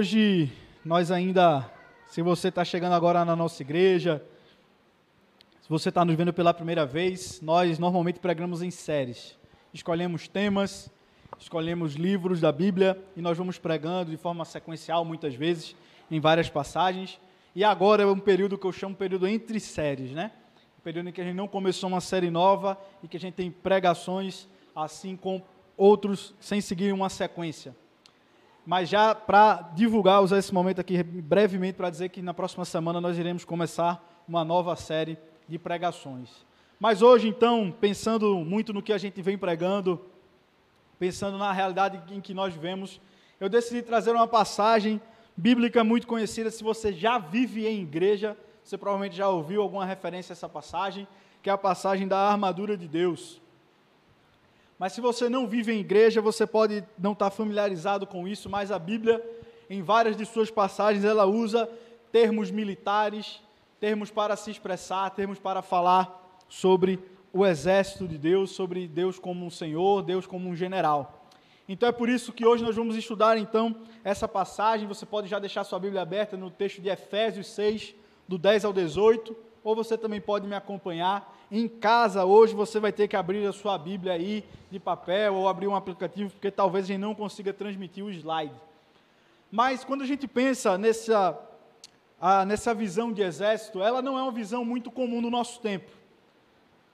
Hoje nós ainda, se você está chegando agora na nossa igreja, se você está nos vendo pela primeira vez, nós normalmente pregamos em séries. Escolhemos temas, escolhemos livros da Bíblia e nós vamos pregando de forma sequencial muitas vezes em várias passagens. E agora é um período que eu chamo período entre séries, né? Um período em que a gente não começou uma série nova e que a gente tem pregações assim com outros sem seguir uma sequência. Mas já para divulgar, usar esse momento aqui brevemente para dizer que na próxima semana nós iremos começar uma nova série de pregações. Mas hoje, então, pensando muito no que a gente vem pregando, pensando na realidade em que nós vivemos, eu decidi trazer uma passagem bíblica muito conhecida. Se você já vive em igreja, você provavelmente já ouviu alguma referência a essa passagem, que é a passagem da armadura de Deus. Mas se você não vive em igreja, você pode não estar familiarizado com isso, mas a Bíblia, em várias de suas passagens, ela usa termos militares, termos para se expressar, termos para falar sobre o exército de Deus, sobre Deus como um Senhor, Deus como um general. Então é por isso que hoje nós vamos estudar então essa passagem. Você pode já deixar sua Bíblia aberta no texto de Efésios 6, do 10 ao 18, ou você também pode me acompanhar em casa hoje você vai ter que abrir a sua Bíblia aí de papel ou abrir um aplicativo, porque talvez a gente não consiga transmitir o slide. Mas quando a gente pensa nessa, nessa visão de exército, ela não é uma visão muito comum no nosso tempo.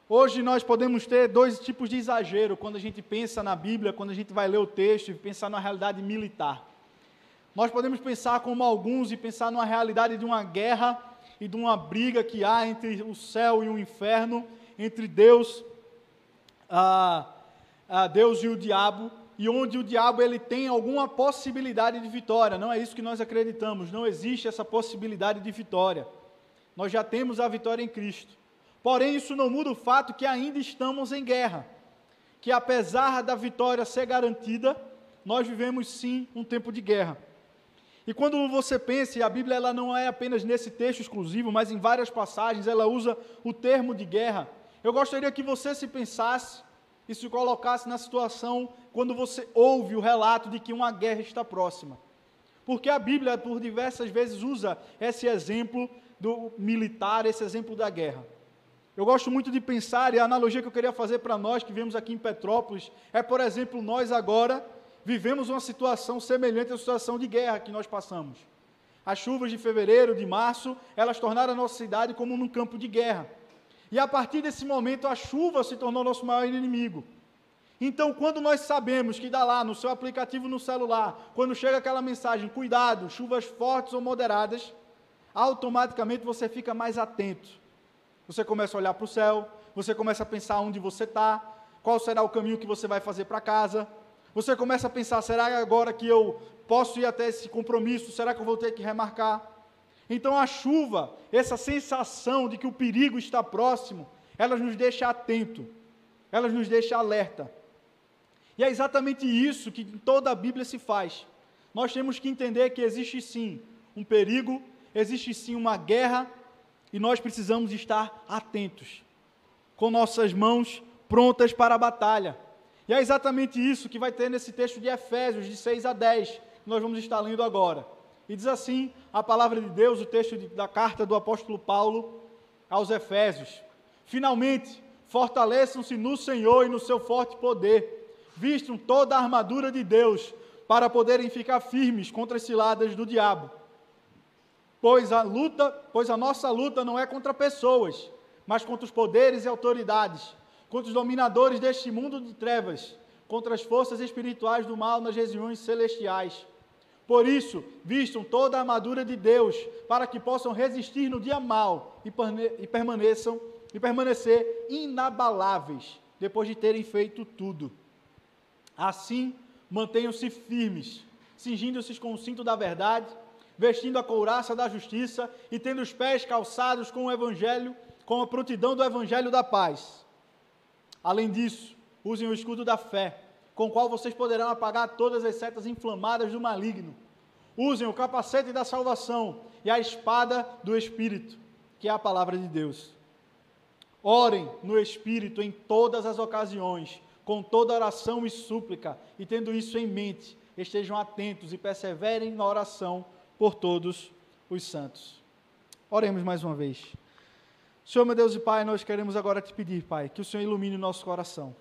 Hoje nós podemos ter dois tipos de exagero quando a gente pensa na Bíblia, quando a gente vai ler o texto e pensar na realidade militar. Nós podemos pensar como alguns e pensar numa realidade de uma guerra e de uma briga que há entre o céu e o inferno, entre Deus, a, a Deus e o diabo, e onde o diabo ele tem alguma possibilidade de vitória. Não é isso que nós acreditamos. Não existe essa possibilidade de vitória. Nós já temos a vitória em Cristo. Porém, isso não muda o fato que ainda estamos em guerra. Que apesar da vitória ser garantida, nós vivemos sim um tempo de guerra. E quando você pensa, e a Bíblia ela não é apenas nesse texto exclusivo, mas em várias passagens ela usa o termo de guerra. Eu gostaria que você se pensasse e se colocasse na situação quando você ouve o relato de que uma guerra está próxima. Porque a Bíblia, por diversas vezes, usa esse exemplo do militar, esse exemplo da guerra. Eu gosto muito de pensar, e a analogia que eu queria fazer para nós que vivemos aqui em Petrópolis é, por exemplo, nós agora vivemos uma situação semelhante à situação de guerra que nós passamos. As chuvas de fevereiro, de março, elas tornaram a nossa cidade como num campo de guerra. E a partir desse momento, a chuva se tornou nosso maior inimigo. Então, quando nós sabemos que dá lá no seu aplicativo no celular, quando chega aquela mensagem, cuidado, chuvas fortes ou moderadas, automaticamente você fica mais atento. Você começa a olhar para o céu, você começa a pensar onde você está, qual será o caminho que você vai fazer para casa, você começa a pensar: será agora que eu posso ir até esse compromisso? Será que eu vou ter que remarcar? Então a chuva, essa sensação de que o perigo está próximo, ela nos deixa atento, ela nos deixa alerta. E é exatamente isso que em toda a Bíblia se faz. Nós temos que entender que existe sim um perigo, existe sim uma guerra, e nós precisamos estar atentos, com nossas mãos prontas para a batalha. E é exatamente isso que vai ter nesse texto de Efésios, de 6 a 10, que nós vamos estar lendo agora. E diz assim a palavra de Deus, o texto de, da carta do apóstolo Paulo aos Efésios: Finalmente, fortaleçam-se no Senhor e no seu forte poder, vistam toda a armadura de Deus, para poderem ficar firmes contra as ciladas do diabo. Pois a luta, pois a nossa luta não é contra pessoas, mas contra os poderes e autoridades contra os dominadores deste mundo de trevas, contra as forças espirituais do mal nas regiões celestiais. Por isso, vistam toda a armadura de Deus, para que possam resistir no dia mal e permaneçam e permanecer inabaláveis depois de terem feito tudo. Assim, mantenham-se firmes, cingindo-se com o cinto da verdade, vestindo a couraça da justiça e tendo os pés calçados com o evangelho, com a prontidão do evangelho da paz. Além disso, usem o escudo da fé, com o qual vocês poderão apagar todas as setas inflamadas do maligno. Usem o capacete da salvação e a espada do Espírito, que é a palavra de Deus. Orem no Espírito em todas as ocasiões, com toda oração e súplica, e tendo isso em mente, estejam atentos e perseverem na oração por todos os santos. Oremos mais uma vez. Senhor, meu Deus e Pai, nós queremos agora te pedir, Pai, que o Senhor ilumine o nosso coração.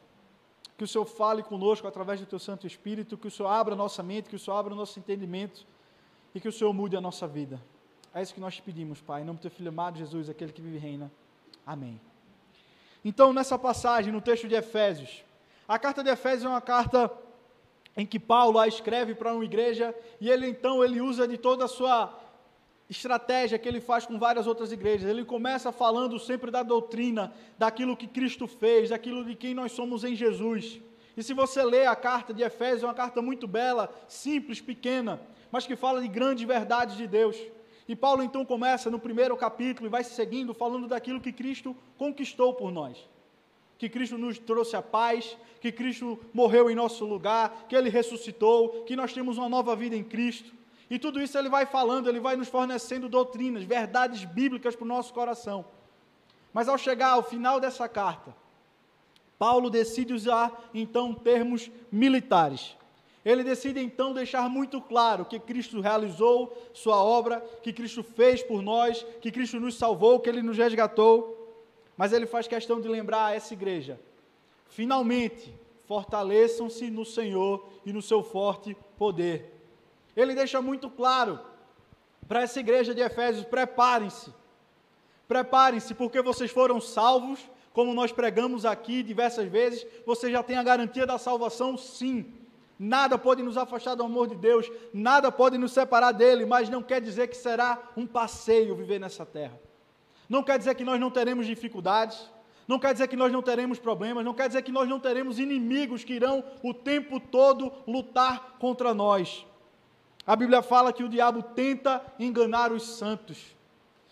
Que o Senhor fale conosco através do teu Santo Espírito, que o Senhor abra a nossa mente, que o Senhor abra o nosso entendimento e que o Senhor mude a nossa vida. É isso que nós te pedimos, Pai, em nome do teu Filho amado Jesus, aquele que vive e reina. Amém. Então, nessa passagem, no texto de Efésios, a carta de Efésios é uma carta em que Paulo a escreve para uma igreja e ele então ele usa de toda a sua estratégia que ele faz com várias outras igrejas. Ele começa falando sempre da doutrina, daquilo que Cristo fez, daquilo de quem nós somos em Jesus. E se você ler a carta de Efésios, é uma carta muito bela, simples, pequena, mas que fala de grandes verdades de Deus. E Paulo então começa no primeiro capítulo e vai seguindo falando daquilo que Cristo conquistou por nós. Que Cristo nos trouxe a paz, que Cristo morreu em nosso lugar, que ele ressuscitou, que nós temos uma nova vida em Cristo. E tudo isso ele vai falando, ele vai nos fornecendo doutrinas, verdades bíblicas para o nosso coração. Mas ao chegar ao final dessa carta, Paulo decide usar então termos militares. Ele decide então deixar muito claro que Cristo realizou sua obra, que Cristo fez por nós, que Cristo nos salvou, que ele nos resgatou. Mas ele faz questão de lembrar a essa igreja: finalmente, fortaleçam-se no Senhor e no seu forte poder. Ele deixa muito claro para essa igreja de Efésios: preparem-se, preparem-se, porque vocês foram salvos, como nós pregamos aqui diversas vezes, você já tem a garantia da salvação, sim. Nada pode nos afastar do amor de Deus, nada pode nos separar dele, mas não quer dizer que será um passeio viver nessa terra. Não quer dizer que nós não teremos dificuldades, não quer dizer que nós não teremos problemas, não quer dizer que nós não teremos inimigos que irão o tempo todo lutar contra nós. A Bíblia fala que o diabo tenta enganar os santos,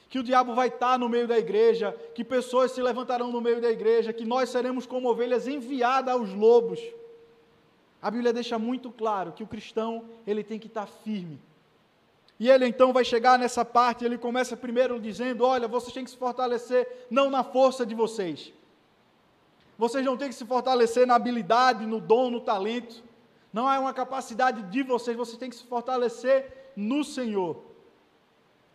que o diabo vai estar no meio da igreja, que pessoas se levantarão no meio da igreja, que nós seremos como ovelhas enviadas aos lobos. A Bíblia deixa muito claro que o cristão, ele tem que estar firme. E ele então vai chegar nessa parte, ele começa primeiro dizendo: Olha, vocês têm que se fortalecer não na força de vocês. Vocês não têm que se fortalecer na habilidade, no dom, no talento. Não é uma capacidade de vocês, vocês têm que se fortalecer no Senhor.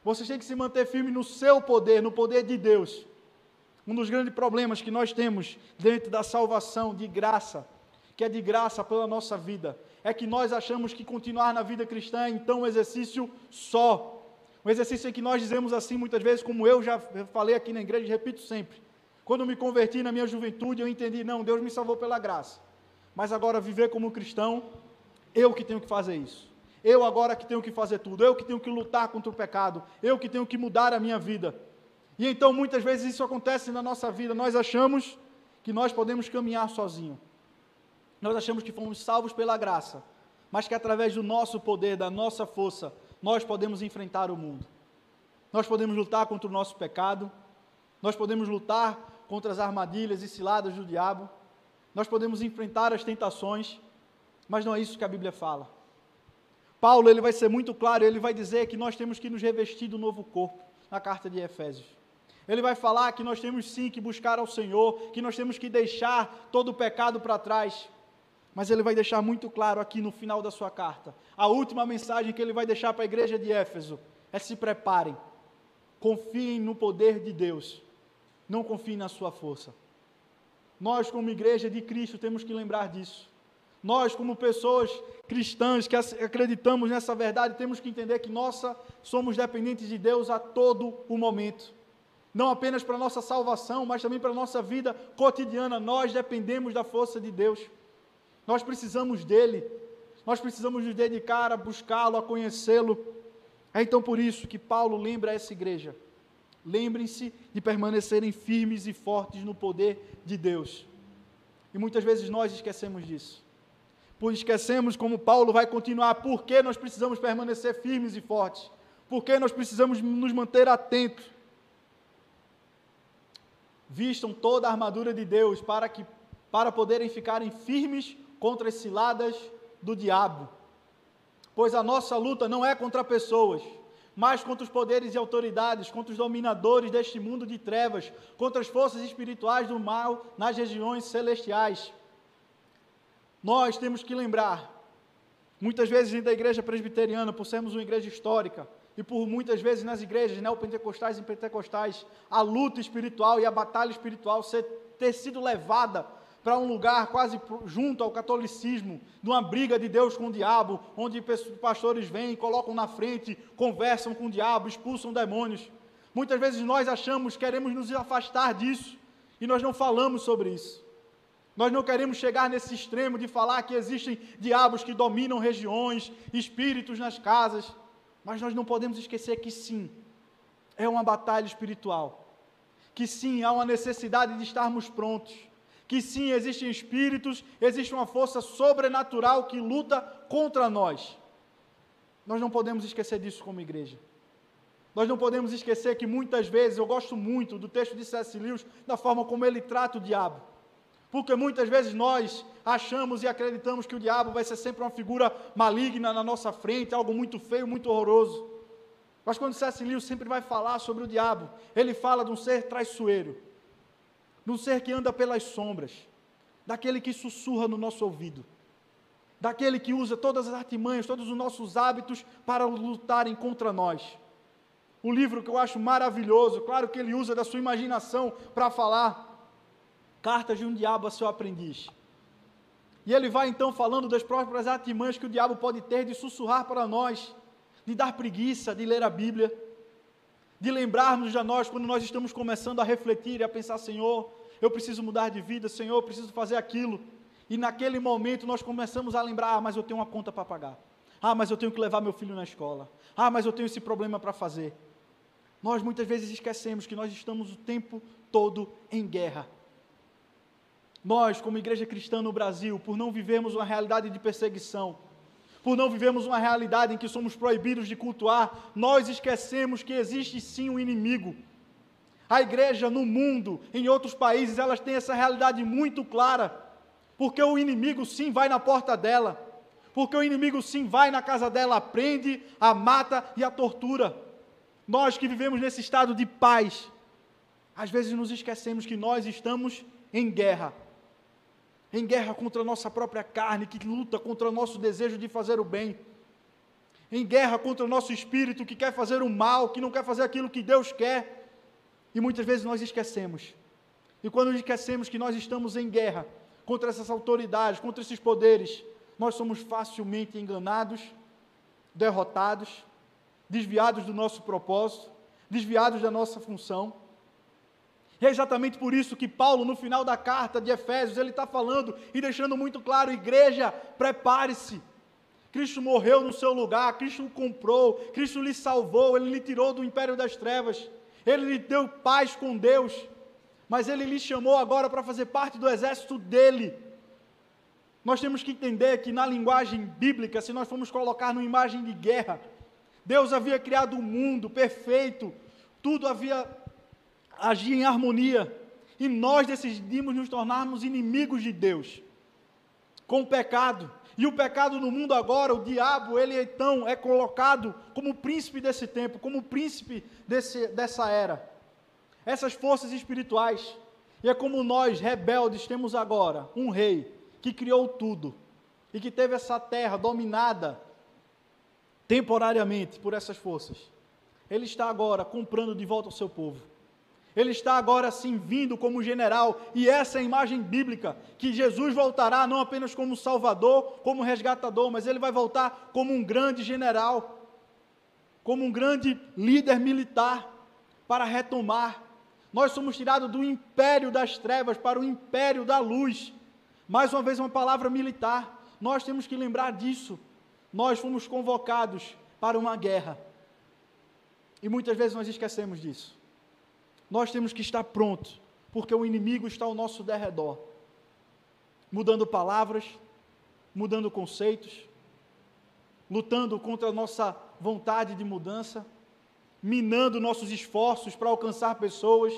Vocês têm que se manter firme no seu poder, no poder de Deus. Um dos grandes problemas que nós temos dentro da salvação de graça que é de graça pela nossa vida, é que nós achamos que continuar na vida cristã é então um exercício só. Um exercício em que nós dizemos assim muitas vezes, como eu já falei aqui na igreja e repito sempre. Quando me converti na minha juventude, eu entendi, não, Deus me salvou pela graça. Mas agora viver como cristão, eu que tenho que fazer isso. Eu agora que tenho que fazer tudo, eu que tenho que lutar contra o pecado, eu que tenho que mudar a minha vida. E então muitas vezes isso acontece na nossa vida, nós achamos que nós podemos caminhar sozinho. Nós achamos que fomos salvos pela graça, mas que através do nosso poder, da nossa força, nós podemos enfrentar o mundo. Nós podemos lutar contra o nosso pecado, nós podemos lutar contra as armadilhas e ciladas do diabo, nós podemos enfrentar as tentações, mas não é isso que a Bíblia fala. Paulo ele vai ser muito claro, ele vai dizer que nós temos que nos revestir do novo corpo, na carta de Efésios. Ele vai falar que nós temos sim que buscar ao Senhor, que nós temos que deixar todo o pecado para trás. Mas ele vai deixar muito claro aqui no final da sua carta. A última mensagem que ele vai deixar para a igreja de Éfeso é: se preparem, confiem no poder de Deus, não confiem na sua força. Nós, como igreja de Cristo, temos que lembrar disso. Nós, como pessoas cristãs que acreditamos nessa verdade, temos que entender que nossa somos dependentes de Deus a todo o momento. Não apenas para a nossa salvação, mas também para a nossa vida cotidiana. Nós dependemos da força de Deus. Nós precisamos dele. Nós precisamos nos dedicar a buscá-lo, a conhecê-lo. É então por isso que Paulo lembra essa igreja. Lembrem-se de permanecerem firmes e fortes no poder de Deus. E muitas vezes nós esquecemos disso. Pois esquecemos como Paulo vai continuar, por que nós precisamos permanecer firmes e fortes? Por que nós precisamos nos manter atentos? Vistam toda a armadura de Deus para que para poderem ficarem firmes contra as ciladas do diabo. Pois a nossa luta não é contra pessoas, mas contra os poderes e autoridades, contra os dominadores deste mundo de trevas, contra as forças espirituais do mal nas regiões celestiais. Nós temos que lembrar Muitas vezes da igreja presbiteriana, por sermos uma igreja histórica, e por muitas vezes nas igrejas neopentecostais e pentecostais, a luta espiritual e a batalha espiritual ser, ter sido levada para um lugar quase junto ao catolicismo, de uma briga de Deus com o diabo, onde pastores vêm, colocam na frente, conversam com o diabo, expulsam demônios. Muitas vezes nós achamos, queremos nos afastar disso, e nós não falamos sobre isso. Nós não queremos chegar nesse extremo de falar que existem diabos que dominam regiões, espíritos nas casas. Mas nós não podemos esquecer que sim, é uma batalha espiritual. Que sim, há uma necessidade de estarmos prontos. Que sim, existem espíritos, existe uma força sobrenatural que luta contra nós. Nós não podemos esquecer disso como igreja. Nós não podemos esquecer que muitas vezes, eu gosto muito do texto de C.S. Lewis, da forma como ele trata o diabo. Porque muitas vezes nós achamos e acreditamos que o diabo vai ser sempre uma figura maligna na nossa frente, algo muito feio, muito horroroso. Mas quando C.S. Lewis sempre vai falar sobre o diabo, ele fala de um ser traiçoeiro, um ser que anda pelas sombras, daquele que sussurra no nosso ouvido, daquele que usa todas as artimanhas, todos os nossos hábitos para lutarem contra nós. O livro que eu acho maravilhoso, claro que ele usa da sua imaginação para falar, Cartas de um diabo a seu aprendiz. E ele vai então falando das próprias artimanhas que o diabo pode ter de sussurrar para nós, de dar preguiça de ler a Bíblia, de lembrarmos de nós quando nós estamos começando a refletir e a pensar: Senhor, eu preciso mudar de vida, Senhor, eu preciso fazer aquilo. E naquele momento nós começamos a lembrar: ah, mas eu tenho uma conta para pagar. Ah, mas eu tenho que levar meu filho na escola. Ah, mas eu tenho esse problema para fazer. Nós muitas vezes esquecemos que nós estamos o tempo todo em guerra. Nós, como igreja cristã no Brasil, por não vivermos uma realidade de perseguição, por não vivermos uma realidade em que somos proibidos de cultuar, nós esquecemos que existe sim um inimigo. A igreja no mundo, em outros países, elas têm essa realidade muito clara, porque o inimigo sim vai na porta dela, porque o inimigo sim vai na casa dela, prende, a mata e a tortura. Nós que vivemos nesse estado de paz, às vezes nos esquecemos que nós estamos em guerra em guerra contra a nossa própria carne, que luta contra o nosso desejo de fazer o bem, em guerra contra o nosso espírito que quer fazer o mal, que não quer fazer aquilo que Deus quer. E muitas vezes nós esquecemos. E quando esquecemos que nós estamos em guerra contra essas autoridades, contra esses poderes, nós somos facilmente enganados, derrotados, desviados do nosso propósito, desviados da nossa função. E é exatamente por isso que Paulo, no final da carta de Efésios, ele está falando e deixando muito claro: igreja, prepare-se. Cristo morreu no seu lugar, Cristo o comprou, Cristo lhe salvou, ele lhe tirou do império das trevas, ele lhe deu paz com Deus, mas ele lhe chamou agora para fazer parte do exército dele. Nós temos que entender que na linguagem bíblica, se nós formos colocar numa imagem de guerra, Deus havia criado o um mundo perfeito, tudo havia agir em harmonia. E nós decidimos nos tornarmos inimigos de Deus com o pecado. E o pecado no mundo agora, o diabo, ele então é colocado como príncipe desse tempo, como príncipe desse, dessa era. Essas forças espirituais. E é como nós, rebeldes, temos agora um rei que criou tudo e que teve essa terra dominada temporariamente por essas forças. Ele está agora comprando de volta o seu povo. Ele está agora sim vindo como general, e essa é a imagem bíblica, que Jesus voltará não apenas como Salvador, como resgatador, mas ele vai voltar como um grande general, como um grande líder militar, para retomar. Nós somos tirados do império das trevas para o império da luz. Mais uma vez, uma palavra militar. Nós temos que lembrar disso. Nós fomos convocados para uma guerra. E muitas vezes nós esquecemos disso nós temos que estar prontos, porque o inimigo está ao nosso derredor, mudando palavras, mudando conceitos, lutando contra a nossa vontade de mudança, minando nossos esforços para alcançar pessoas.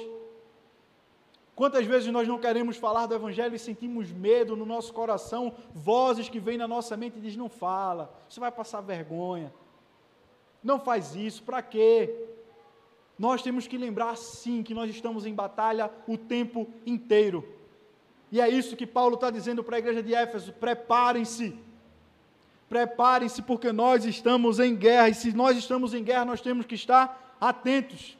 Quantas vezes nós não queremos falar do Evangelho e sentimos medo no nosso coração, vozes que vêm na nossa mente e dizem: não fala, você vai passar vergonha, não faz isso, para quê? Nós temos que lembrar sim que nós estamos em batalha o tempo inteiro. E é isso que Paulo está dizendo para a igreja de Éfeso: preparem-se, Preparem-se, porque nós estamos em guerra, e se nós estamos em guerra, nós temos que estar atentos.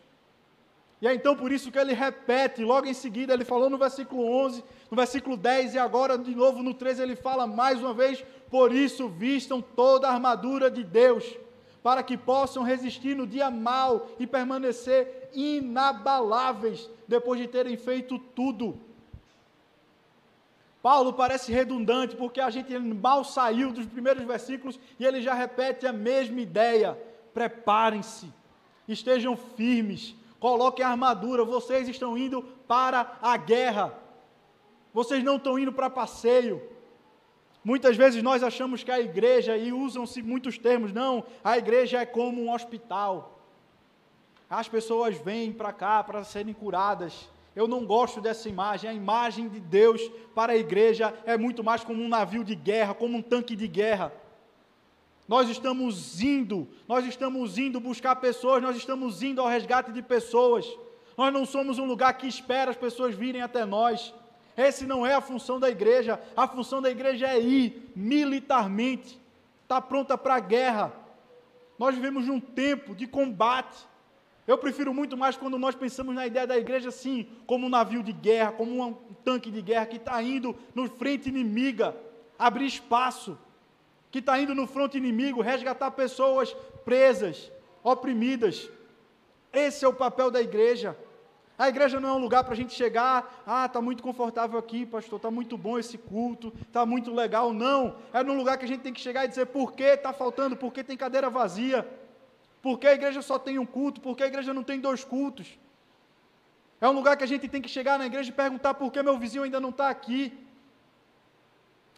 E é então por isso que ele repete, logo em seguida, ele falou no versículo 11, no versículo 10, e agora de novo no 13 ele fala mais uma vez: Por isso vistam toda a armadura de Deus, para que possam resistir no dia mau e permanecer inabaláveis depois de terem feito tudo. Paulo parece redundante, porque a gente mal saiu dos primeiros versículos e ele já repete a mesma ideia. Preparem-se, estejam firmes, coloquem a armadura, vocês estão indo para a guerra, vocês não estão indo para passeio. Muitas vezes nós achamos que a igreja, e usam-se muitos termos, não, a igreja é como um hospital. As pessoas vêm para cá para serem curadas. Eu não gosto dessa imagem. A imagem de Deus para a igreja é muito mais como um navio de guerra, como um tanque de guerra. Nós estamos indo, nós estamos indo buscar pessoas, nós estamos indo ao resgate de pessoas. Nós não somos um lugar que espera as pessoas virem até nós. Esse não é a função da igreja. A função da igreja é ir militarmente, estar tá pronta para a guerra. Nós vivemos num tempo de combate. Eu prefiro muito mais quando nós pensamos na ideia da igreja assim, como um navio de guerra, como um tanque de guerra que está indo no frente inimiga, abrir espaço que está indo no fronte inimigo resgatar pessoas presas, oprimidas. Esse é o papel da igreja. A igreja não é um lugar para a gente chegar, ah, está muito confortável aqui, pastor, está muito bom esse culto, está muito legal. Não, é num lugar que a gente tem que chegar e dizer por que está faltando, por que tem cadeira vazia, por que a igreja só tem um culto, por que a igreja não tem dois cultos. É um lugar que a gente tem que chegar na igreja e perguntar por que meu vizinho ainda não está aqui.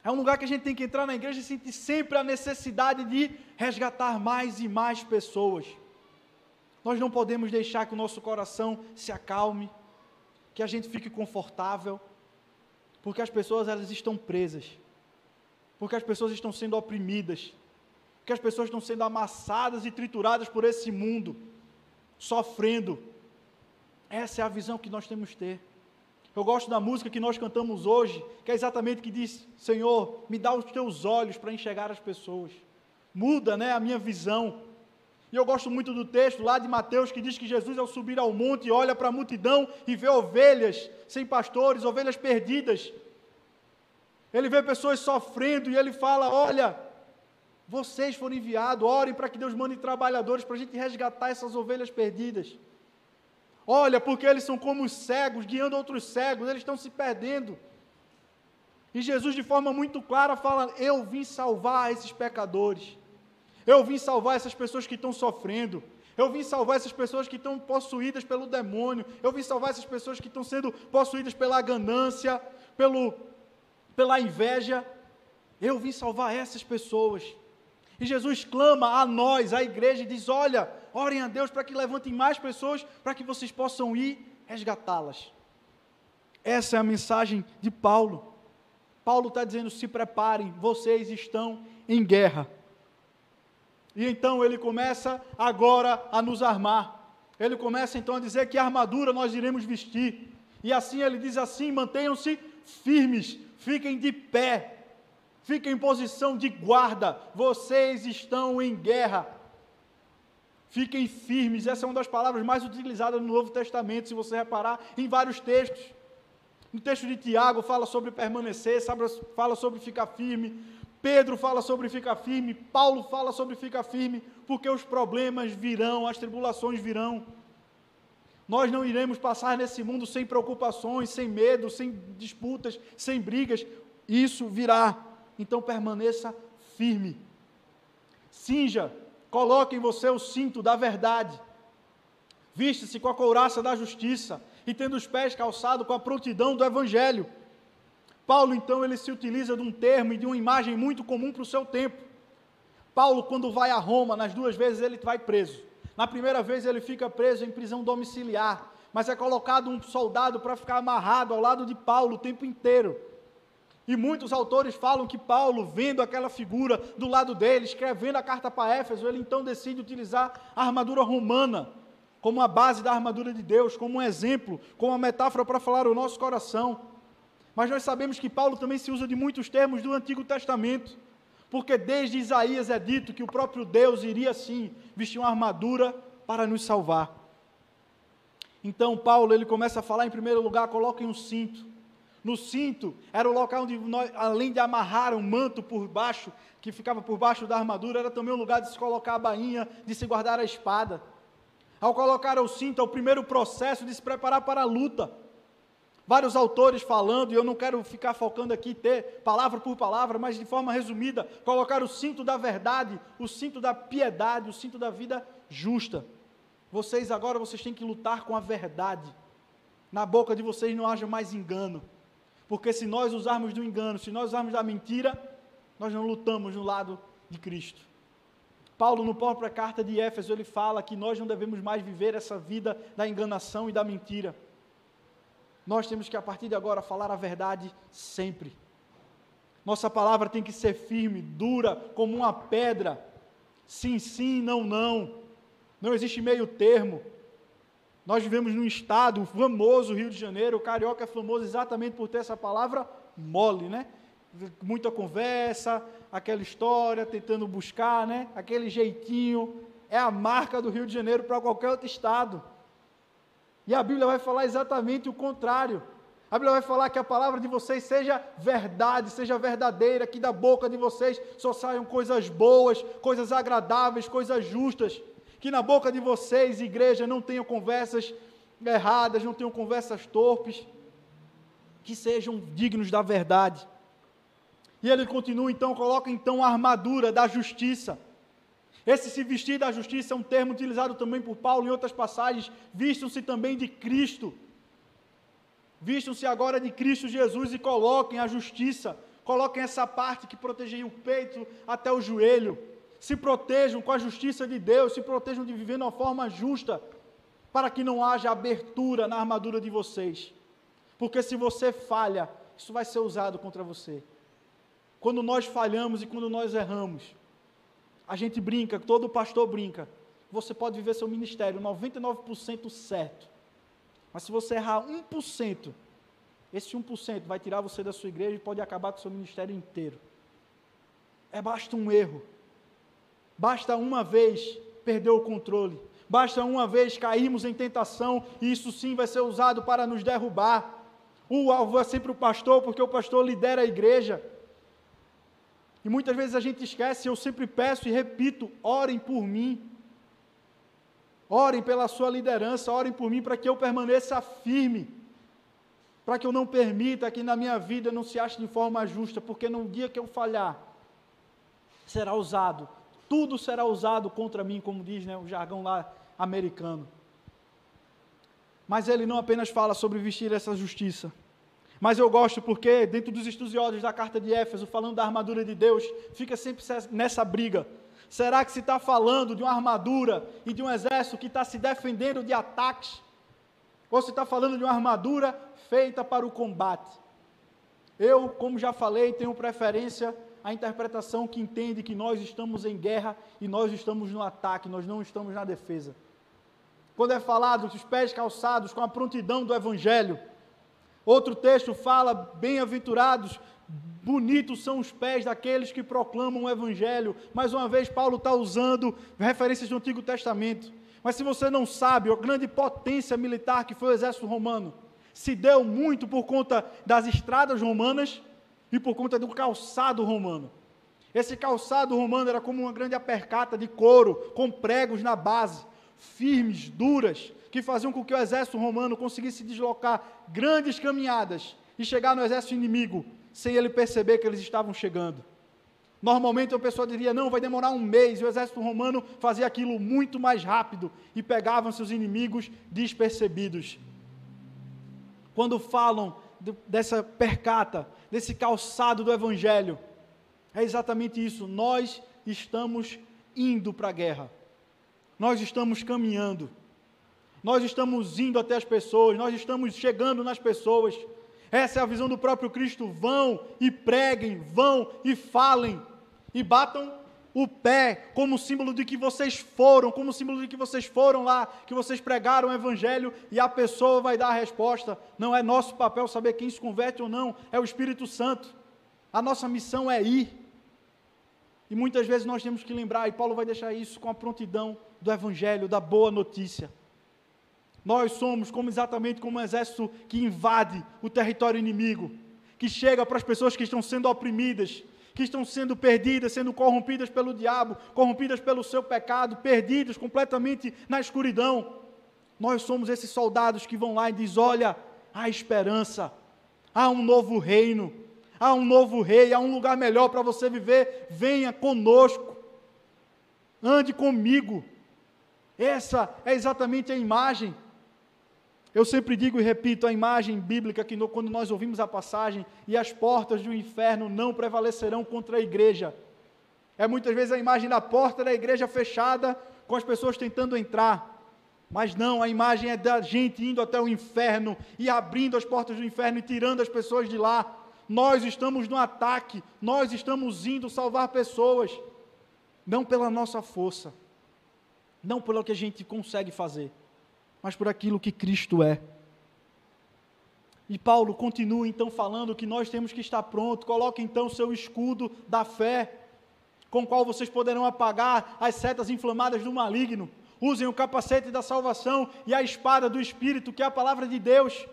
É um lugar que a gente tem que entrar na igreja e sentir sempre a necessidade de resgatar mais e mais pessoas. Nós não podemos deixar que o nosso coração se acalme, que a gente fique confortável, porque as pessoas elas estão presas, porque as pessoas estão sendo oprimidas, porque as pessoas estão sendo amassadas e trituradas por esse mundo, sofrendo. Essa é a visão que nós temos que ter. Eu gosto da música que nós cantamos hoje, que é exatamente que diz: Senhor, me dá os teus olhos para enxergar as pessoas. Muda, né, a minha visão. E eu gosto muito do texto lá de Mateus que diz que Jesus, ao subir ao monte, olha para a multidão e vê ovelhas sem pastores, ovelhas perdidas. Ele vê pessoas sofrendo e ele fala: Olha, vocês foram enviados, orem para que Deus mande trabalhadores para a gente resgatar essas ovelhas perdidas. Olha, porque eles são como os cegos, guiando outros cegos, eles estão se perdendo. E Jesus, de forma muito clara, fala: Eu vim salvar esses pecadores. Eu vim salvar essas pessoas que estão sofrendo. Eu vim salvar essas pessoas que estão possuídas pelo demônio. Eu vim salvar essas pessoas que estão sendo possuídas pela ganância, pelo, pela inveja. Eu vim salvar essas pessoas. E Jesus clama a nós, a igreja, e diz: Olha, orem a Deus para que levantem mais pessoas, para que vocês possam ir resgatá-las. Essa é a mensagem de Paulo. Paulo está dizendo: se preparem, vocês estão em guerra. E então ele começa agora a nos armar. Ele começa então a dizer que armadura nós iremos vestir. E assim ele diz assim: mantenham-se firmes, fiquem de pé, fiquem em posição de guarda, vocês estão em guerra. Fiquem firmes, essa é uma das palavras mais utilizadas no Novo Testamento, se você reparar em vários textos. No texto de Tiago fala sobre permanecer, fala sobre ficar firme. Pedro fala sobre ficar firme, Paulo fala sobre ficar firme, porque os problemas virão, as tribulações virão. Nós não iremos passar nesse mundo sem preocupações, sem medo, sem disputas, sem brigas. Isso virá. Então permaneça firme. Cinja Coloque em você o cinto da verdade. Viste-se com a couraça da justiça e tendo os pés calçados com a prontidão do evangelho. Paulo, então, ele se utiliza de um termo e de uma imagem muito comum para o seu tempo. Paulo, quando vai a Roma, nas duas vezes ele vai preso. Na primeira vez ele fica preso em prisão domiciliar, mas é colocado um soldado para ficar amarrado ao lado de Paulo o tempo inteiro. E muitos autores falam que Paulo, vendo aquela figura do lado dele, escrevendo a carta para Éfeso, ele então decide utilizar a armadura romana como a base da armadura de Deus, como um exemplo, como uma metáfora para falar o nosso coração. Mas nós sabemos que Paulo também se usa de muitos termos do Antigo Testamento. porque desde Isaías é dito que o próprio Deus iria sim vestir uma armadura para nos salvar. Então Paulo ele começa a falar em primeiro lugar, coloquem um cinto. No cinto era o local onde nós, além de amarrar um manto por baixo, que ficava por baixo da armadura, era também um lugar de se colocar a bainha, de se guardar a espada. Ao colocar o cinto, é o primeiro processo de se preparar para a luta. Vários autores falando, e eu não quero ficar focando aqui, ter palavra por palavra, mas de forma resumida, colocar o cinto da verdade, o cinto da piedade, o cinto da vida justa. Vocês agora, vocês têm que lutar com a verdade. Na boca de vocês não haja mais engano. Porque se nós usarmos do engano, se nós usarmos da mentira, nós não lutamos no lado de Cristo. Paulo, no própria carta de Éfeso, ele fala que nós não devemos mais viver essa vida da enganação e da mentira. Nós temos que, a partir de agora, falar a verdade sempre. Nossa palavra tem que ser firme, dura, como uma pedra. Sim, sim, não, não. Não existe meio termo. Nós vivemos num estado famoso, Rio de Janeiro. O carioca é famoso exatamente por ter essa palavra mole, né? Muita conversa, aquela história, tentando buscar, né? Aquele jeitinho. É a marca do Rio de Janeiro para qualquer outro estado. E a Bíblia vai falar exatamente o contrário. A Bíblia vai falar que a palavra de vocês seja verdade, seja verdadeira, que da boca de vocês só saiam coisas boas, coisas agradáveis, coisas justas. Que na boca de vocês, igreja, não tenham conversas erradas, não tenham conversas torpes, que sejam dignos da verdade. E ele continua então, coloca então a armadura da justiça. Esse se vestir da justiça é um termo utilizado também por Paulo em outras passagens. Vistam-se também de Cristo. Vistam-se agora de Cristo Jesus e coloquem a justiça. Coloquem essa parte que protegeria o peito até o joelho. Se protejam com a justiça de Deus. Se protejam de viver de uma forma justa. Para que não haja abertura na armadura de vocês. Porque se você falha, isso vai ser usado contra você. Quando nós falhamos e quando nós erramos, a gente brinca, todo pastor brinca. Você pode viver seu ministério 99% certo. Mas se você errar 1%, esse 1% vai tirar você da sua igreja e pode acabar com o seu ministério inteiro. É basta um erro. Basta uma vez perder o controle. Basta uma vez cairmos em tentação e isso sim vai ser usado para nos derrubar. O alvo é sempre o pastor, porque o pastor lidera a igreja. E muitas vezes a gente esquece, eu sempre peço e repito: orem por mim. Orem pela sua liderança, orem por mim para que eu permaneça firme. Para que eu não permita que na minha vida não se ache de forma justa, porque no dia que eu falhar, será usado, tudo será usado contra mim, como diz né, o jargão lá americano. Mas ele não apenas fala sobre vestir essa justiça, mas eu gosto porque, dentro dos estudiosos da carta de Éfeso, falando da armadura de Deus, fica sempre nessa briga. Será que se está falando de uma armadura e de um exército que está se defendendo de ataques? Ou se está falando de uma armadura feita para o combate? Eu, como já falei, tenho preferência à interpretação que entende que nós estamos em guerra e nós estamos no ataque, nós não estamos na defesa. Quando é falado dos pés calçados com a prontidão do Evangelho, Outro texto fala: bem-aventurados, bonitos são os pés daqueles que proclamam o Evangelho. Mais uma vez, Paulo está usando referências do Antigo Testamento. Mas se você não sabe, a grande potência militar que foi o exército romano se deu muito por conta das estradas romanas e por conta do calçado romano. Esse calçado romano era como uma grande apercata de couro, com pregos na base, firmes, duras, que faziam com que o exército romano conseguisse deslocar grandes caminhadas e chegar no exército inimigo sem ele perceber que eles estavam chegando. Normalmente a pessoa diria, não, vai demorar um mês, e o exército romano fazia aquilo muito mais rápido e pegavam seus inimigos despercebidos. Quando falam dessa percata, desse calçado do evangelho, é exatamente isso. Nós estamos indo para a guerra, nós estamos caminhando nós estamos indo até as pessoas, nós estamos chegando nas pessoas. Essa é a visão do próprio Cristo. Vão e preguem, vão e falem, e batam o pé como símbolo de que vocês foram, como símbolo de que vocês foram lá, que vocês pregaram o Evangelho e a pessoa vai dar a resposta. Não é nosso papel saber quem se converte ou não, é o Espírito Santo. A nossa missão é ir. E muitas vezes nós temos que lembrar, e Paulo vai deixar isso com a prontidão do Evangelho, da boa notícia. Nós somos como exatamente como um exército que invade o território inimigo, que chega para as pessoas que estão sendo oprimidas, que estão sendo perdidas, sendo corrompidas pelo diabo, corrompidas pelo seu pecado, perdidas completamente na escuridão. Nós somos esses soldados que vão lá e diz: "Olha, há esperança, há um novo reino, há um novo rei, há um lugar melhor para você viver. Venha conosco. Ande comigo." Essa é exatamente a imagem eu sempre digo e repito a imagem bíblica que no, quando nós ouvimos a passagem e as portas do inferno não prevalecerão contra a igreja. É muitas vezes a imagem da porta da igreja fechada com as pessoas tentando entrar. Mas não, a imagem é da gente indo até o inferno e abrindo as portas do inferno e tirando as pessoas de lá. Nós estamos no ataque, nós estamos indo salvar pessoas, não pela nossa força, não pelo que a gente consegue fazer mas por aquilo que Cristo é. E Paulo continua então falando que nós temos que estar pronto. Coloque então o seu escudo da fé, com o qual vocês poderão apagar as setas inflamadas do maligno. Usem o capacete da salvação e a espada do Espírito, que é a palavra de Deus.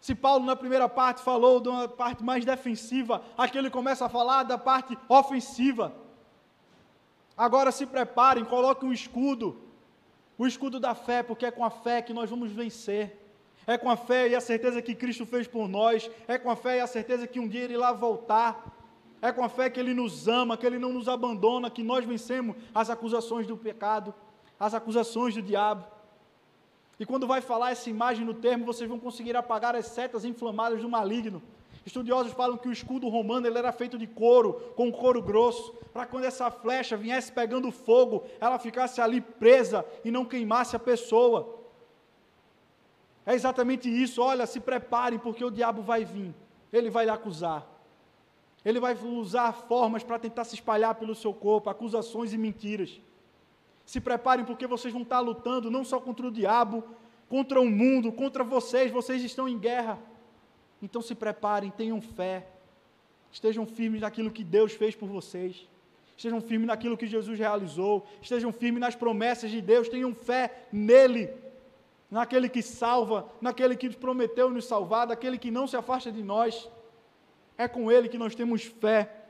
Se Paulo na primeira parte falou de uma parte mais defensiva, aqui ele começa a falar da parte ofensiva. Agora se preparem, coloquem um escudo, o escudo da fé, porque é com a fé que nós vamos vencer. É com a fé e a certeza que Cristo fez por nós. É com a fé e a certeza que um dia Ele irá voltar. É com a fé que Ele nos ama, que Ele não nos abandona, que nós vencemos as acusações do pecado, as acusações do diabo. E quando vai falar essa imagem no termo, vocês vão conseguir apagar as setas inflamadas do maligno. Estudiosos falam que o escudo romano ele era feito de couro, com couro grosso, para quando essa flecha viesse pegando fogo, ela ficasse ali presa e não queimasse a pessoa. É exatamente isso. Olha, se preparem, porque o diabo vai vir, ele vai lhe acusar. Ele vai usar formas para tentar se espalhar pelo seu corpo, acusações e mentiras. Se preparem, porque vocês vão estar lutando não só contra o diabo, contra o mundo, contra vocês, vocês estão em guerra. Então se preparem, tenham fé, estejam firmes naquilo que Deus fez por vocês, estejam firmes naquilo que Jesus realizou, estejam firmes nas promessas de Deus, tenham fé nele, naquele que salva, naquele que prometeu nos salvar, daquele que não se afasta de nós. É com ele que nós temos fé.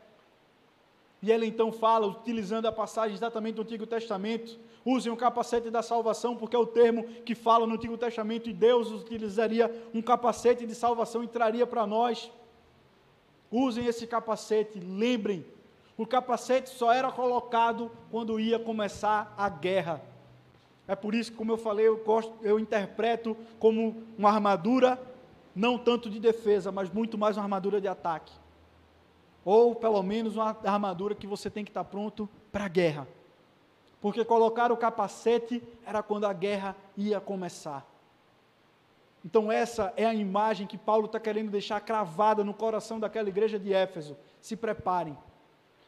E ele então fala, utilizando a passagem exatamente do Antigo Testamento, usem o capacete da salvação, porque é o termo que fala no Antigo Testamento, e Deus utilizaria um capacete de salvação e traria para nós. Usem esse capacete, lembrem, o capacete só era colocado quando ia começar a guerra. É por isso que, como eu falei, eu, gosto, eu interpreto como uma armadura, não tanto de defesa, mas muito mais uma armadura de ataque ou pelo menos uma armadura que você tem que estar pronto para a guerra. Porque colocar o capacete era quando a guerra ia começar. Então, essa é a imagem que Paulo está querendo deixar cravada no coração daquela igreja de Éfeso. Se preparem.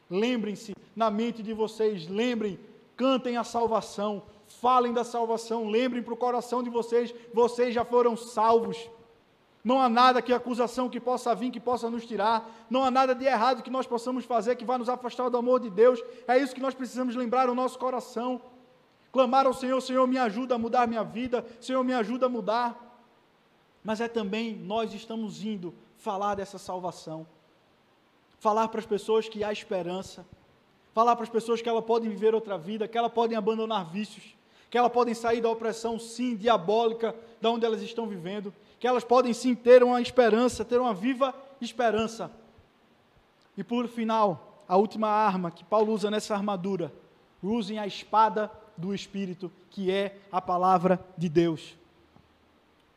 Lembrem-se na mente de vocês, lembrem, cantem a salvação, falem da salvação, lembrem para o coração de vocês, vocês já foram salvos. Não há nada que acusação que possa vir, que possa nos tirar. Não há nada de errado que nós possamos fazer que vá nos afastar do amor de Deus. É isso que nós precisamos lembrar no nosso coração. Clamar ao Senhor, Senhor, me ajuda a mudar minha vida. Senhor, me ajuda a mudar. Mas é também nós estamos indo falar dessa salvação. Falar para as pessoas que há esperança. Falar para as pessoas que elas podem viver outra vida, que elas podem abandonar vícios, que elas podem sair da opressão, sim, diabólica, da onde elas estão vivendo que elas podem sim ter uma esperança, ter uma viva esperança. E por final, a última arma que Paulo usa nessa armadura, usem a espada do Espírito, que é a palavra de Deus.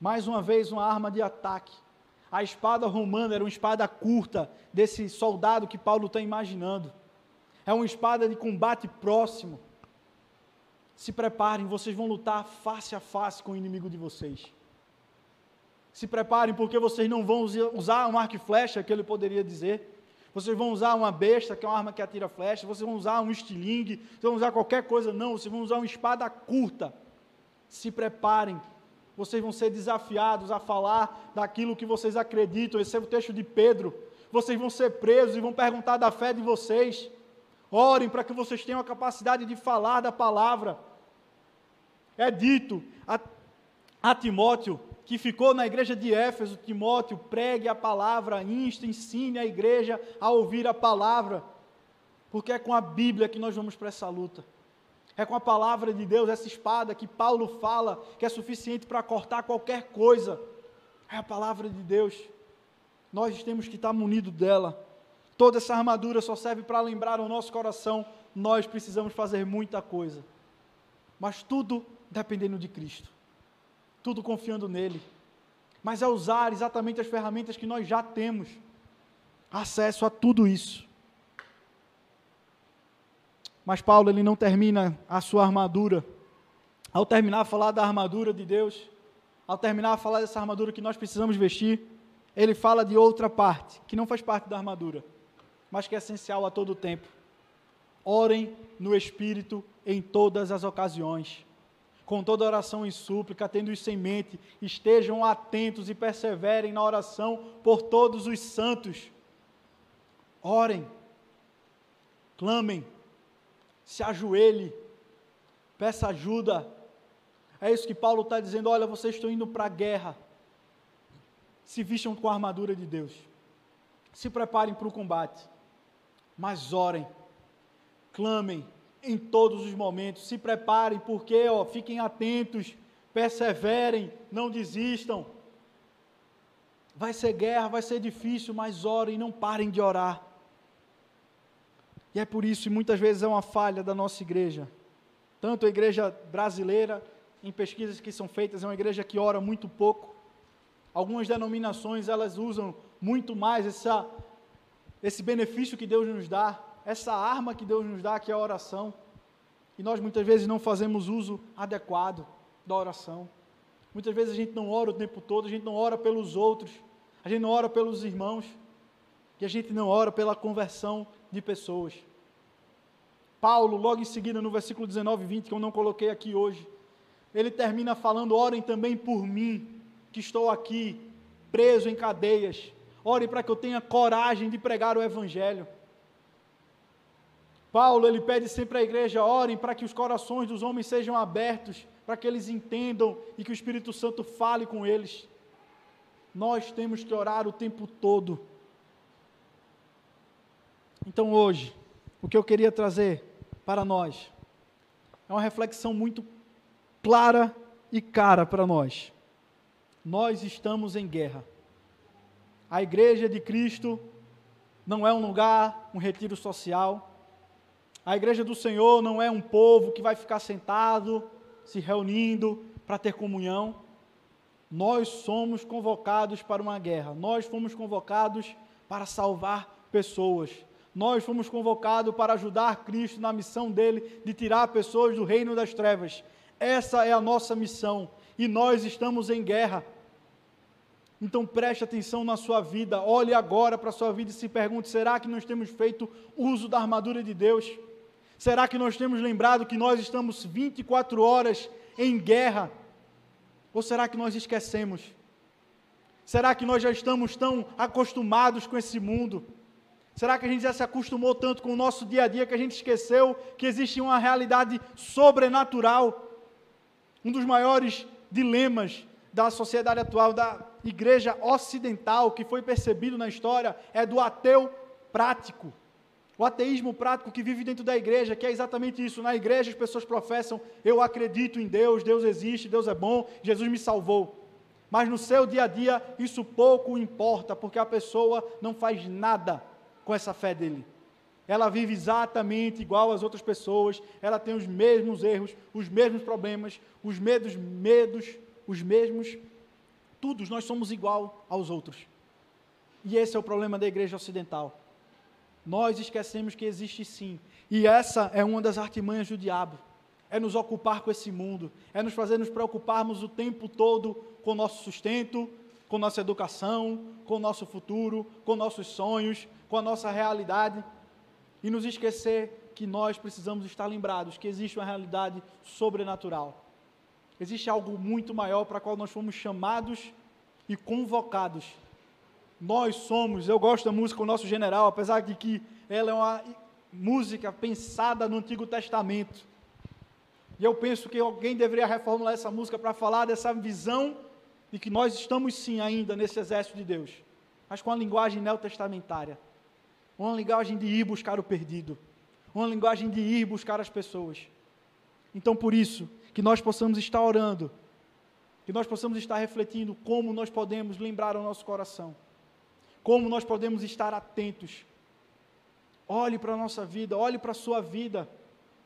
Mais uma vez, uma arma de ataque. A espada romana era uma espada curta desse soldado que Paulo está imaginando. É uma espada de combate próximo. Se preparem, vocês vão lutar face a face com o inimigo de vocês. Se preparem, porque vocês não vão usar um arco e flecha, que ele poderia dizer. Vocês vão usar uma besta, que é uma arma que atira flecha. Vocês vão usar um estilingue. Vocês vão usar qualquer coisa. Não, vocês vão usar uma espada curta. Se preparem. Vocês vão ser desafiados a falar daquilo que vocês acreditam. Esse é o texto de Pedro. Vocês vão ser presos e vão perguntar da fé de vocês. Orem para que vocês tenham a capacidade de falar da palavra. É dito a, a Timóteo, que ficou na igreja de Éfeso, Timóteo, pregue a palavra, insta, ensine a igreja a ouvir a palavra, porque é com a Bíblia que nós vamos para essa luta. É com a palavra de Deus, essa espada que Paulo fala, que é suficiente para cortar qualquer coisa. É a palavra de Deus. Nós temos que estar munidos dela. Toda essa armadura só serve para lembrar o nosso coração, nós precisamos fazer muita coisa. Mas tudo dependendo de Cristo. Tudo confiando nele. Mas é usar exatamente as ferramentas que nós já temos. Acesso a tudo isso. Mas Paulo ele não termina a sua armadura. Ao terminar a falar da armadura de Deus, ao terminar a falar dessa armadura que nós precisamos vestir, ele fala de outra parte, que não faz parte da armadura, mas que é essencial a todo tempo. Orem no Espírito em todas as ocasiões, com toda oração e súplica, tendo isso em mente, estejam atentos e perseverem na oração por todos os santos. Orem, clamem, se ajoelhe, peça ajuda. É isso que Paulo está dizendo: olha, vocês estão indo para a guerra. Se vistam com a armadura de Deus. Se preparem para o combate. Mas orem, clamem em todos os momentos. Se preparem, porque ó, fiquem atentos, perseverem, não desistam. Vai ser guerra, vai ser difícil, mas orem, não parem de orar. E é por isso, e muitas vezes é uma falha da nossa igreja, tanto a igreja brasileira, em pesquisas que são feitas, é uma igreja que ora muito pouco. Algumas denominações, elas usam muito mais essa, esse benefício que Deus nos dá, essa arma que Deus nos dá, que é a oração. E nós muitas vezes não fazemos uso adequado da oração. Muitas vezes a gente não ora o tempo todo, a gente não ora pelos outros, a gente não ora pelos irmãos, e a gente não ora pela conversão de pessoas. Paulo, logo em seguida, no versículo 19 e 20, que eu não coloquei aqui hoje, ele termina falando: Orem também por mim, que estou aqui, preso em cadeias. Orem para que eu tenha coragem de pregar o Evangelho. Paulo, ele pede sempre à igreja: orem para que os corações dos homens sejam abertos, para que eles entendam e que o Espírito Santo fale com eles. Nós temos que orar o tempo todo então hoje, o que eu queria trazer para nós é uma reflexão muito clara e cara para nós. Nós estamos em guerra. A igreja de Cristo não é um lugar, um retiro social. A igreja do Senhor não é um povo que vai ficar sentado, se reunindo para ter comunhão. Nós somos convocados para uma guerra. Nós fomos convocados para salvar pessoas, nós fomos convocados para ajudar Cristo na missão dele de tirar pessoas do reino das trevas. Essa é a nossa missão e nós estamos em guerra. Então preste atenção na sua vida, olhe agora para a sua vida e se pergunte: será que nós temos feito uso da armadura de Deus? Será que nós temos lembrado que nós estamos 24 horas em guerra? Ou será que nós esquecemos? Será que nós já estamos tão acostumados com esse mundo? Será que a gente já se acostumou tanto com o nosso dia a dia que a gente esqueceu que existe uma realidade sobrenatural? Um dos maiores dilemas da sociedade atual, da igreja ocidental, que foi percebido na história, é do ateu prático. O ateísmo prático que vive dentro da igreja, que é exatamente isso. Na igreja as pessoas professam: eu acredito em Deus, Deus existe, Deus é bom, Jesus me salvou. Mas no seu dia a dia isso pouco importa, porque a pessoa não faz nada com essa fé dele. Ela vive exatamente igual às outras pessoas, ela tem os mesmos erros, os mesmos problemas, os mesmos medos, os mesmos. Todos nós somos igual aos outros. E esse é o problema da igreja ocidental. Nós esquecemos que existe sim. E essa é uma das artimanhas do diabo. É nos ocupar com esse mundo, é nos fazer nos preocuparmos o tempo todo com o nosso sustento, com nossa educação, com o nosso futuro, com nossos sonhos, com a nossa realidade e nos esquecer que nós precisamos estar lembrados que existe uma realidade sobrenatural. Existe algo muito maior para qual nós fomos chamados e convocados. Nós somos, eu gosto da música O Nosso General, apesar de que ela é uma música pensada no Antigo Testamento. E eu penso que alguém deveria reformular essa música para falar dessa visão de que nós estamos sim ainda nesse exército de Deus, mas com a linguagem neotestamentária, uma linguagem de ir buscar o perdido, uma linguagem de ir buscar as pessoas. Então, por isso, que nós possamos estar orando, que nós possamos estar refletindo como nós podemos lembrar o nosso coração, como nós podemos estar atentos. Olhe para a nossa vida, olhe para a sua vida,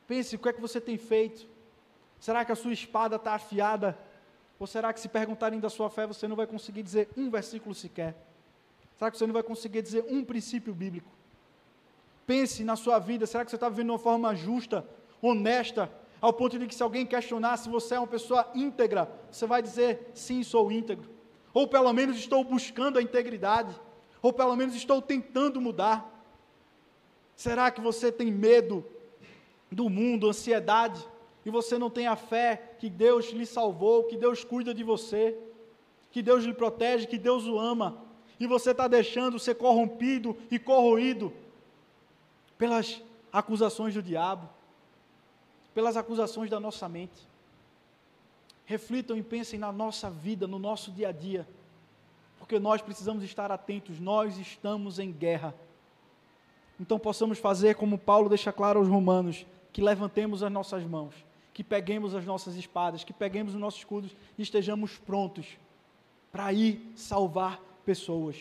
pense o que é que você tem feito. Será que a sua espada está afiada? Ou será que se perguntarem da sua fé, você não vai conseguir dizer um versículo sequer? Será que você não vai conseguir dizer um princípio bíblico? Pense na sua vida, será que você está vivendo de uma forma justa, honesta, ao ponto de que se alguém questionar se você é uma pessoa íntegra, você vai dizer, sim, sou íntegro. Ou pelo menos estou buscando a integridade. Ou pelo menos estou tentando mudar. Será que você tem medo do mundo, ansiedade, e você não tem a fé que Deus lhe salvou, que Deus cuida de você, que Deus lhe protege, que Deus o ama, e você está deixando ser corrompido e corroído pelas acusações do diabo? pelas acusações da nossa mente. Reflitam e pensem na nossa vida, no nosso dia a dia, porque nós precisamos estar atentos, nós estamos em guerra. Então possamos fazer como Paulo deixa claro aos Romanos: que levantemos as nossas mãos, que peguemos as nossas espadas, que peguemos os nossos escudos e estejamos prontos para ir salvar pessoas.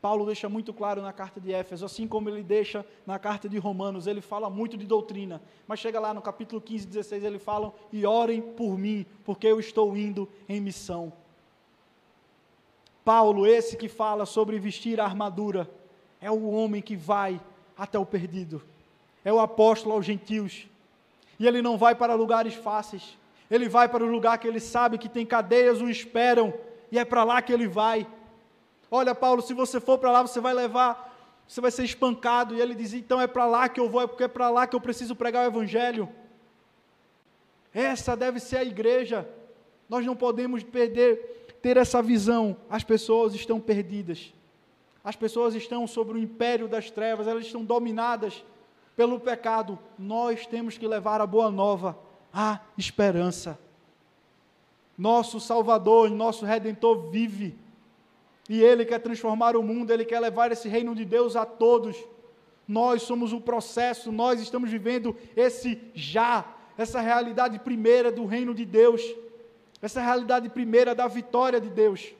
Paulo deixa muito claro na carta de Éfeso, assim como ele deixa na carta de Romanos, ele fala muito de doutrina, mas chega lá no capítulo 15, 16, ele fala: E orem por mim, porque eu estou indo em missão. Paulo, esse que fala sobre vestir a armadura, é o homem que vai até o perdido, é o apóstolo aos gentios, e ele não vai para lugares fáceis, ele vai para o lugar que ele sabe que tem cadeias o esperam, e é para lá que ele vai. Olha, Paulo, se você for para lá, você vai levar, você vai ser espancado. E ele dizia: então é para lá que eu vou, é porque é para lá que eu preciso pregar o Evangelho. Essa deve ser a igreja. Nós não podemos perder, ter essa visão. As pessoas estão perdidas. As pessoas estão sobre o império das trevas, elas estão dominadas pelo pecado. Nós temos que levar a boa nova, a esperança. Nosso Salvador, nosso Redentor vive. E Ele quer transformar o mundo, Ele quer levar esse reino de Deus a todos. Nós somos o processo, nós estamos vivendo esse já, essa realidade primeira do reino de Deus, essa realidade primeira da vitória de Deus.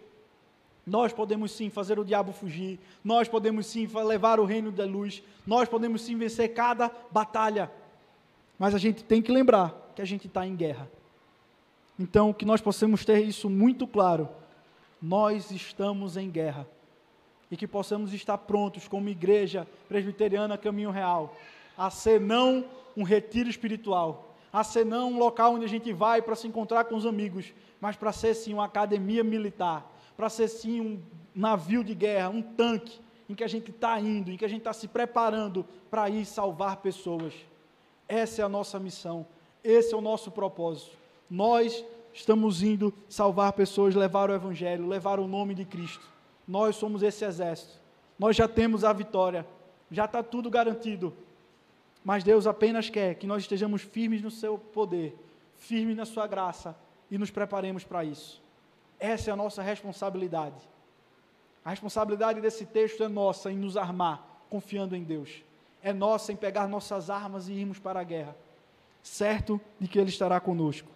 Nós podemos sim fazer o diabo fugir, nós podemos sim levar o reino da luz, nós podemos sim vencer cada batalha, mas a gente tem que lembrar que a gente está em guerra. Então, que nós possamos ter isso muito claro nós estamos em guerra. E que possamos estar prontos, como igreja presbiteriana Caminho Real, a ser não um retiro espiritual, a ser não um local onde a gente vai para se encontrar com os amigos, mas para ser sim uma academia militar, para ser sim um navio de guerra, um tanque, em que a gente está indo, em que a gente está se preparando para ir salvar pessoas. Essa é a nossa missão, esse é o nosso propósito. Nós estamos indo salvar pessoas, levar o Evangelho, levar o nome de Cristo. Nós somos esse exército. Nós já temos a vitória, já está tudo garantido. Mas Deus apenas quer que nós estejamos firmes no seu poder, firmes na sua graça e nos preparemos para isso. Essa é a nossa responsabilidade. A responsabilidade desse texto é nossa em nos armar, confiando em Deus. É nossa em pegar nossas armas e irmos para a guerra, certo de que Ele estará conosco.